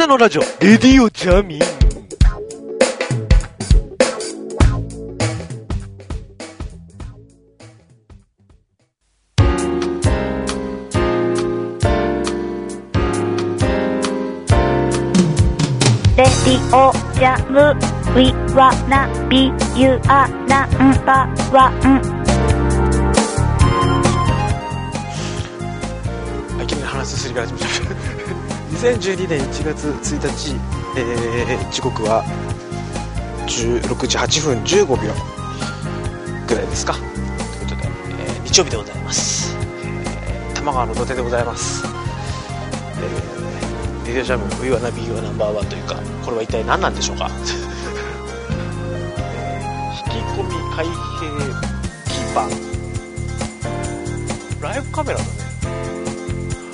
なのラジオ、レディオジャミン。レディオジャムウィワナビユアナンバワンあ、いきな2012年1月1日、えー、時刻は16時8分15秒ぐらいですか。ということで、えー日曜日でございます。えー、玉川の土手でございます。えー、レディオジャム、ウィワナビーワナンバーワンというか、これは一体何なんでしょうか。引き込み開閉基板。ライブカメラだね。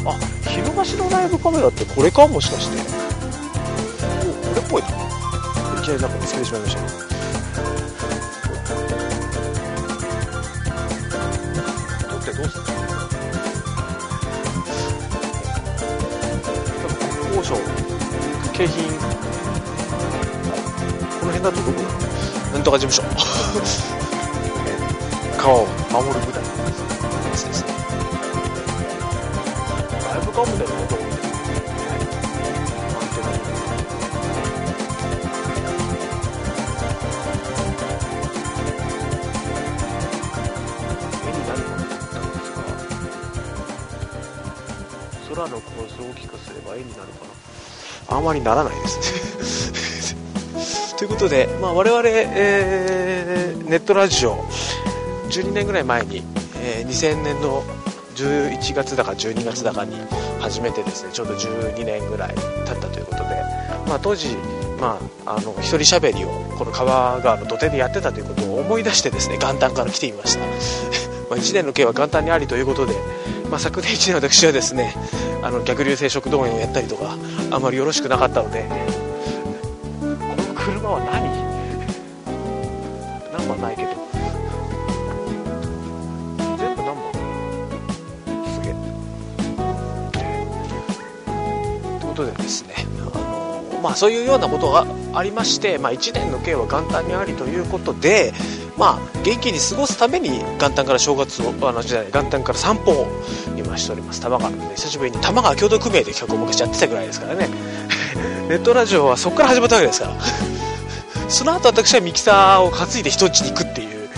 あ、日野橋のライブカメラってこれかもしかして。お、これっぽいな。いきなりなんか見つけてしまいましたね。撮ってどうする？高所、景品、この辺だとどこだなんとか事務所。川を守るライブカムだよね、どこに。アンテナ絵になるものなんですか空の構図を大きくすれば絵になるかなあまりならないですね。ということで、まあ、我々、えーネットラジオ12年ぐらい前に、えー2000年の11月だか12月だかに始めてですね。ちょうど12年ぐらい経ったということで、まあ、当時、まあ、あの一人喋りをこの川川の土手でやってたということを思い出してですね元旦から来てみました。ま1年の刑は元旦にありということで、まあ、昨年1年私はですねあの逆流性食道炎をやったりとかあまりよろしくなかったのでことでですねあのまあそういうようなことがありまして、まあ、1年の計は元旦にありということでまあ元気に過ごすために元旦から正月をあのじゃない元旦から散歩を今しております。玉川で久しぶりに玉川共同組合で企画を昔やってたぐらいですからね。ネットラジオはそこから始まったわけですから。その後私はミキサーを担いで人ん家に行くっていう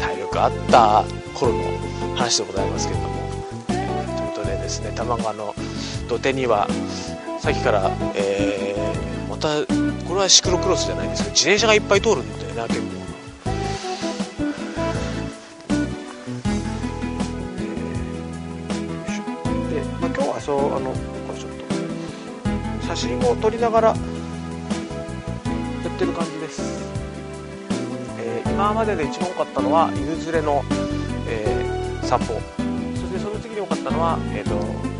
体力あった頃の話でございますけれども、ということでですね玉川の土手にはさっきから、えーまたこれはシクロクロスじゃないですけど自転車がいっぱい通るんだよね結構で、まあ、今日はそうあのこれちょっと写真を撮りながらやってる感じです、えー今までで一番多かったのは犬連れの、えー散歩そしてその次に多かったのは、えー、と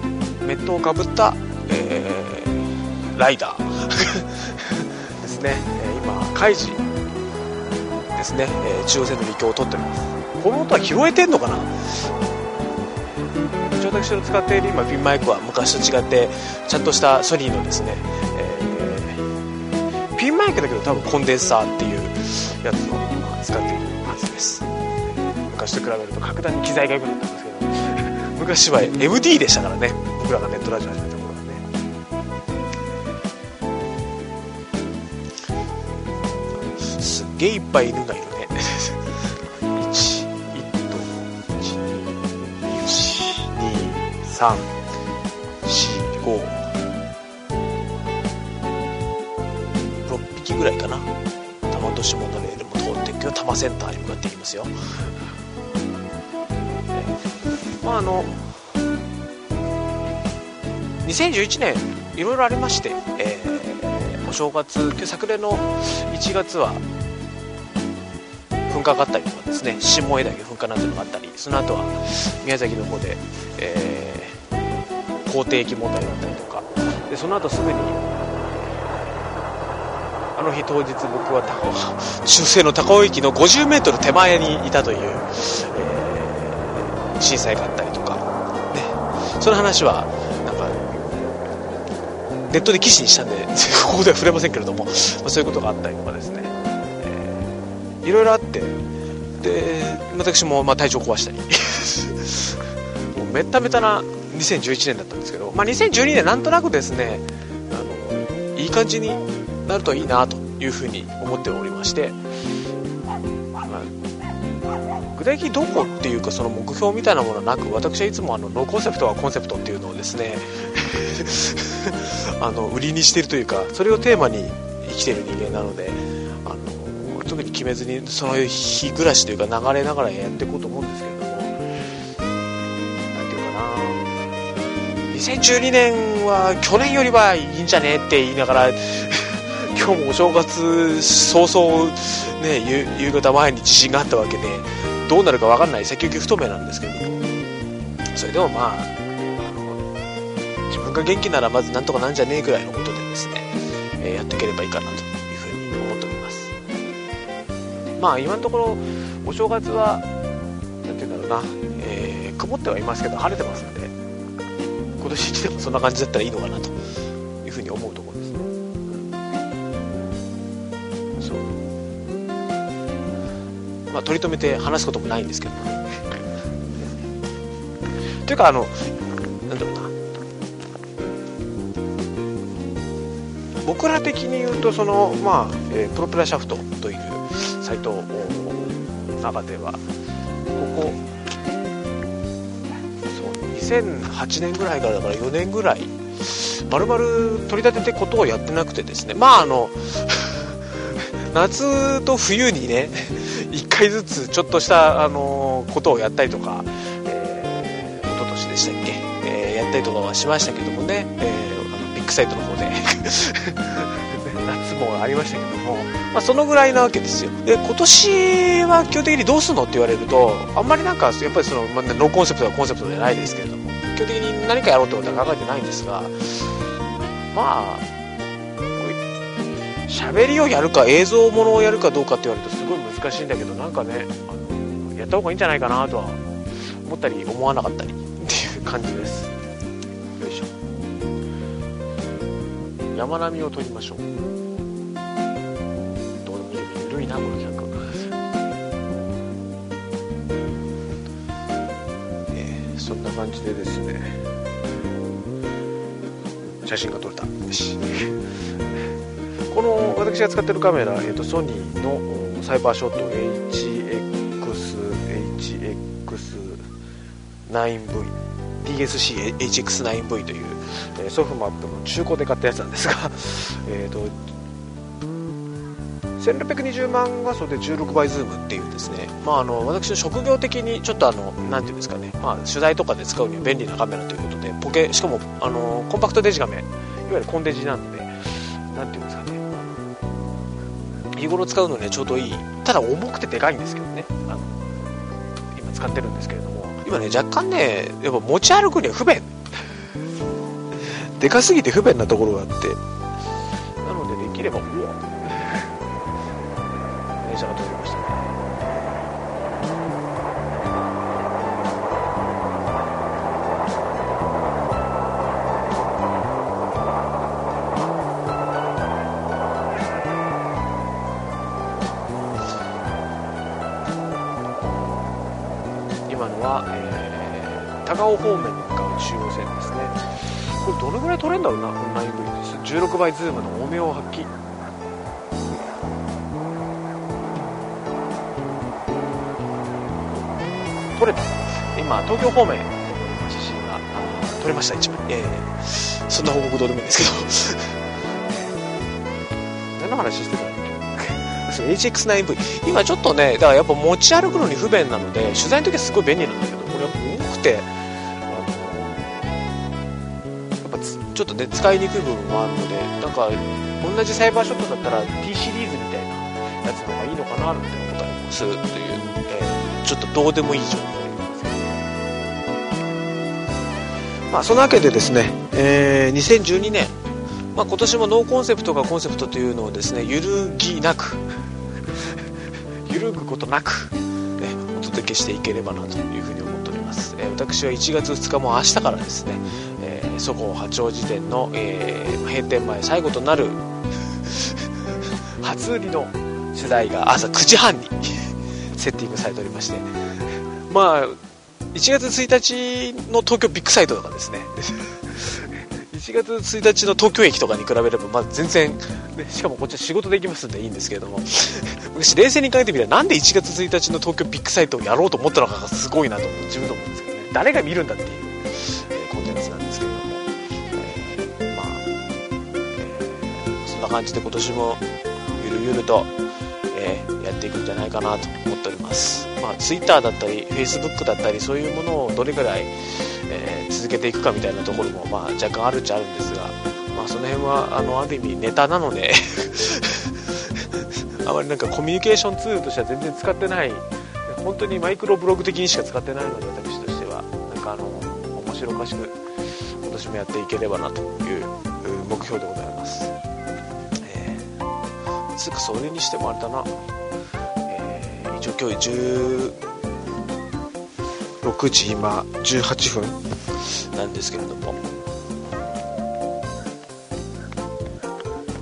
メットをかぶった、えーライダー。ですね、え今カイジ。ですね、え中央線の離境を取っております。この音は拾えてんのかな？一応私の使っている今ピンマイクは昔と違ってちゃんとしたソニーのですね、えーピンマイクだけど多分コンデンサーっていうやつを今使っているはずです。昔と比べると格段に機材が良くなったんですけど昔は MD でしたからね。僕らがネットラジオ始めた頃はね。すっげえいっぱい犬がいるね。1 1と12345 6匹ぐらいかな。多摩都市モノレールも通っていくけど多摩センターに向かっていきますよ、ね。まああの2011年いろいろありまして、えーお正月昨年の1月は噴火があったりとかですね下枝岳噴火なんていうのがあったりその後は宮崎の方で、えー、口蹄疫問題があったりとかでその後すぐにあの日当日僕は高中西の高尾駅の 50m 手前にいたという、えー震災があったりとか、ね、その話はネットで記事にしたんで ここでは触れませんけれども、まあ、そういうことがあったりとかですね、えー、いろいろあってで私もま体調壊したり。もうめっためたな2011年だったんですけど、まあ、2012年なんとなくですねあのいい感じになるといいなというふうに思っておりまして、まあ、具体的にどこっていうかその目標みたいなものはなく私はいつもあのノーコンセプトはコンセプトっていうのをですね あの売りにしてるというかそれをテーマに生きてる人間なのであの特に決めずにその日暮らしというか流れながらやっていこうと思うんですけれども何ていうかな。2012年は去年よりはいいんじゃねって言いながら 今日もお正月早々、ね、夕方前に地震があったわけでどうなるか分かんない。積極不透明なんですけどそれでもまあが元気ならまずなんとかなんじゃねえぐらいのことでですね、えー、やっていければいいかなというふうに思っております。まあ今のところお正月は何て言うんだろうな、えー、曇ってはいますけど晴れてますので今年一でもそんな感じだったらいいのかなというふうに思うところですね。そう。まあ取り留めて話すこともないんですけどというかあのなんだろうな。僕ら的に言うとその、まあえー、プロペラシャフトというサイトの中ではここそう2008年ぐらいからだから4年ぐらいまるまる取り立ててことをやってなくてですね。まああの 夏と冬にね 1回ずつちょっとしたあのことをやったりとか、えー、一昨年でしたっけ、えー、やったりとかはしましたけどもね、えーックサイトの方で 夏もありましたけども、まあ、そのぐらいなわけですよ。で今年は基本的にどうすんのって言われるとあんまりなんかやっぱりその、まあ、ノーコンセプトはコンセプトじゃないですけれども基本的に何かやろうってことは考えてないんですがまあ喋りをやるか映像ものをやるかどうかって言われるとすごい難しいんだけどなんかねあのやった方がいいんじゃないかなとは思ったり思わなかったりっていう感じです。山並みを撮りましょう。どうでもゆるいなこの企画。えー、そんな感じでですね写真が撮れた。よし。この私が使っているカメラ、えーと、とソニーのサイバーショット HXHX9V DSCHX9V という、えソフマップの中古で買ったやつなんですが えと1620万画素で16倍ズームっていうですね、まあ、あの私の職業的にちょっとあのなていうんですかね、まあ、取材とかで使うには便利なカメラということでポケしかもあのコンパクトデジカメいわゆるコンデジなので何ていうんですかね日頃使うのにちょうどいい。ただ重くてでかいんですけどねあの今使ってるんですけれども。今ね若干ねやっぱ持ち歩くには不便。でかすぎて不便なところがあって。なのでできればうは、えー、高尾方面に向かう中央線ですね。これどれぐらい撮れるんだろうなオンライン V です16倍ズームの多めを発揮撮れた。今東京方面地震が撮れました一枚ええ。ー、そんな報告どうでもいいんですけど。何の話してたんだっけ？HX9V 今ちょっとねだからやっぱ持ち歩くのに不便なので取材の時はすごい便利なんだけどこれやっぱちょっとね使いにくい部分もあるのでなんか同じサイバーショットだったら T シリーズみたいなやつの方がいいのかなって思ったりもするという、えー、ちょっとどうでもいい情報ですけどまあそのわけでですね、えー、2012年まあ、今年もノーコンセプトがコンセプトというのをですね揺るぎなく 揺るぐことなく、ね、お届けしていければなというふうに思っております、え、私は1月2日も明日からですね、えー、そこ八王子店の、えー、閉店前最後となる初売りの取材が朝9時半にセッティングされておりまして。まあ1月1日の東京ビッグサイトとかですね。1月1日の東京駅とかに比べれば、まあ、全然、ね、しかもこっちは仕事できますんでいいんですけれども。私冷静に考えてみればなんで1月1日の東京ビッグサイトをやろうと思ったのかがすごいなと自分で思うんですけど。誰が見るんだっていう、え、コンテンツなんですけれども、え、まあ、え、そんな感じで今年もゆるゆると、えやっていくんじゃないかなと思っております、まあ、Twitter だったり Facebook だったりそういうものをどれぐらい、え続けていくかみたいなところも、まあ、若干あるっちゃあるんですが、まあ、その辺はあのある意味ネタなので あまりなんかコミュニケーションツールとしては全然使ってない本当にマイクロブログ的にしか使ってないので私としては。なんかあの面白おかしく今年もやっていければなという目標でございます、えー、つうかそれにしてもあれだな、えー、一応今日16時今18分なんですけれども。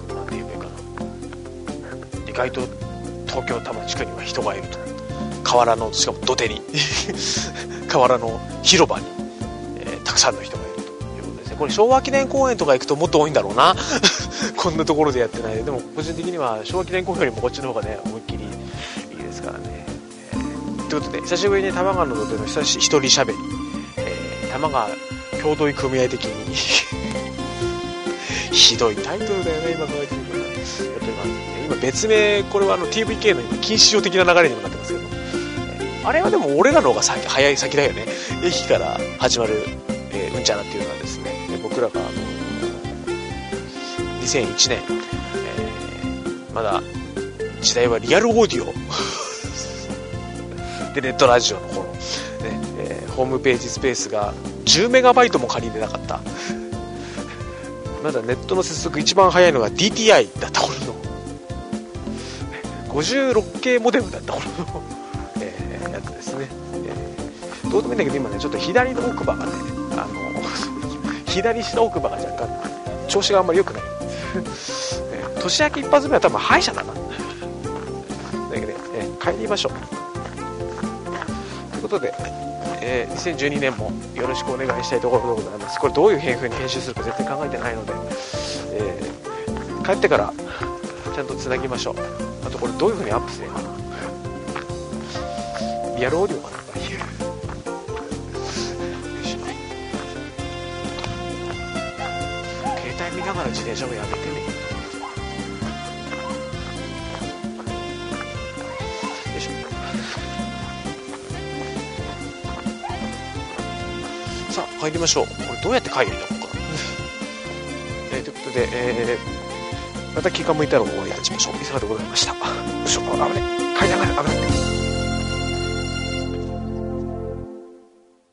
何て言えばいいかな。意外と東京多摩地区には人がいると。河原のしかも土手に。河原の広場に、えー、たくさんの人がいるということですね。これ昭和記念公園とか行くともっと多いんだろうな。こんなところでやってない。でも個人的には昭和記念公園よりもこっちの方がね思いっきりいいですからね、えー、ということで久しぶりに多摩川の土手の久し一人喋り、えー、多摩川共同組合的に。ひどいタイトルだよね今考えてみるとやってます今別名これはあの TVK の今禁止用的な流れにもなってますけど。あれはでも俺らの方が先早い先だよね。駅から始まる、えー、うんちゃらっていうのはですね僕らがあの2001年、えー、まだ時代はリアルオーディオ。でネットラジオの頃、ねえー、ホームページスペースが10メガバイトも借りれなかった。まだネットの接続一番早いのが DTI だった頃の。56K モデムだった頃の。どうでもいいんだけど今ねちょっと左の奥歯がねあの 左下奥歯が若干調子があんまり良くない。年明け一発目は多分歯医者だ。なだけどね、帰りましょうということで、えー、2012年もよろしくお願いしたいところでございます。これどういう風に編集するか絶対考えてないので、えー、帰ってからちゃんとつなぎましょう。あとこれどういう風にアップすればいいかな。リアルオーディオかなながら自転車もやめてね。よいしょ。さあ帰りましょう。これどうやって帰るんだここかえー、ということで、えー、また気が向いたらお会いいたしましょう。いかがでございました。よいしょ。危ない。階段が危ない。